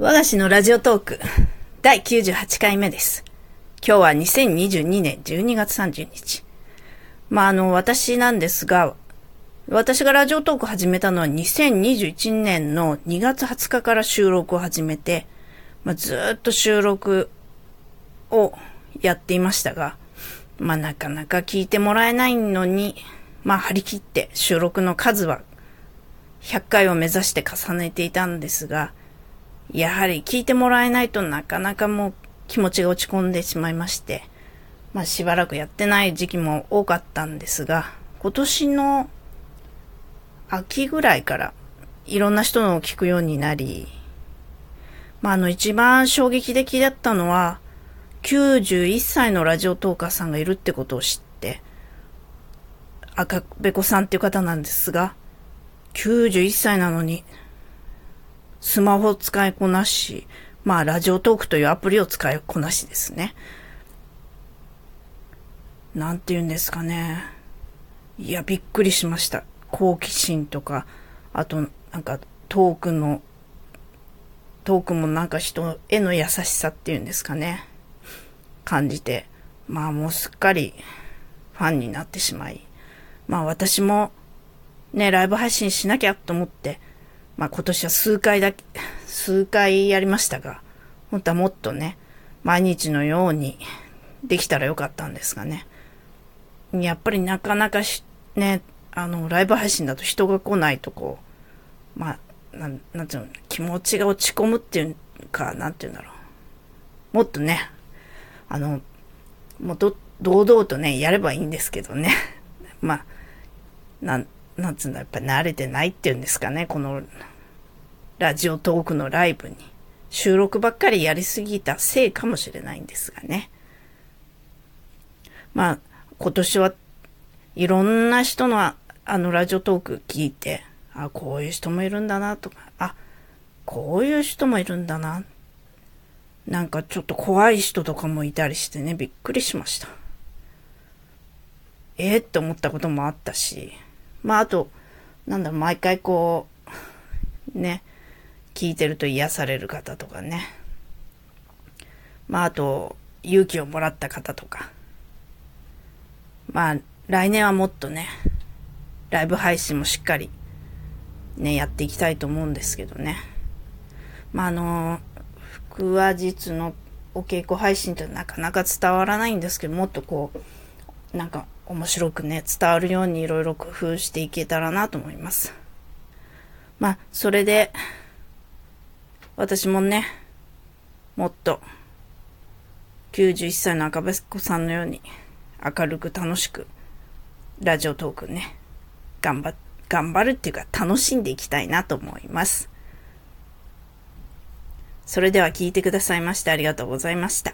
我が氏のラジオトーク第98回目です。今日は2022年12月30日。まあ、あの、私なんですが、私がラジオトーク始めたのは2021年の2月20日から収録を始めて、まあ、ずっと収録をやっていましたが、まあ、なかなか聞いてもらえないのに、まあ、張り切って収録の数は100回を目指して重ねていたんですが、やはり聞いてもらえないとなかなかもう気持ちが落ち込んでしまいまして、まあしばらくやってない時期も多かったんですが、今年の秋ぐらいからいろんな人のを聞くようになり、まああの一番衝撃的だったのは、91歳のラジオトーカーさんがいるってことを知って、赤べこさんっていう方なんですが、91歳なのに、スマホ使いこなし、まあ、ラジオトークというアプリを使いこなしですね。なんて言うんですかね。いや、びっくりしました。好奇心とか、あと、なんか、トークの、トークもなんか人への優しさっていうんですかね。感じて、まあもうすっかりファンになってしまい、まあ私もね、ライブ配信しなきゃと思って、まあ今年は数回だけ、数回やりましたが、本当はもっとね、毎日のようにできたらよかったんですがね。やっぱりなかなかし、ね、あの、ライブ配信だと人が来ないとこう、まあ、なん、なんていうの、気持ちが落ち込むっていうか、なんていうんだろう。もっとね、あの、もうど、堂々とね、やればいいんですけどね。まあ、なん、なんつうんだ、やっぱ慣れてないっていうんですかね、この、ラジオトークのライブに。収録ばっかりやりすぎたせいかもしれないんですがね。まあ、今年はいろんな人のあのラジオトーク聞いて、あ、こういう人もいるんだなとか、あ、こういう人もいるんだな。なんかちょっと怖い人とかもいたりしてね、びっくりしました。えー、って思ったこともあったし、まああと、なんだろう、毎回こう、ね、聞いてると癒される方とかね。まああと、勇気をもらった方とか。まあ、来年はもっとね、ライブ配信もしっかり、ね、やっていきたいと思うんですけどね。まああの、腹話術のお稽古配信ってなかなか伝わらないんですけど、もっとこう、なんか面白くね、伝わるようにいろいろ工夫していけたらなと思います。まあ、それで、私もね、もっと、91歳の赤べこさんのように、明るく楽しく、ラジオトークね、頑張、頑張るっていうか楽しんでいきたいなと思います。それでは聞いてくださいましてありがとうございました。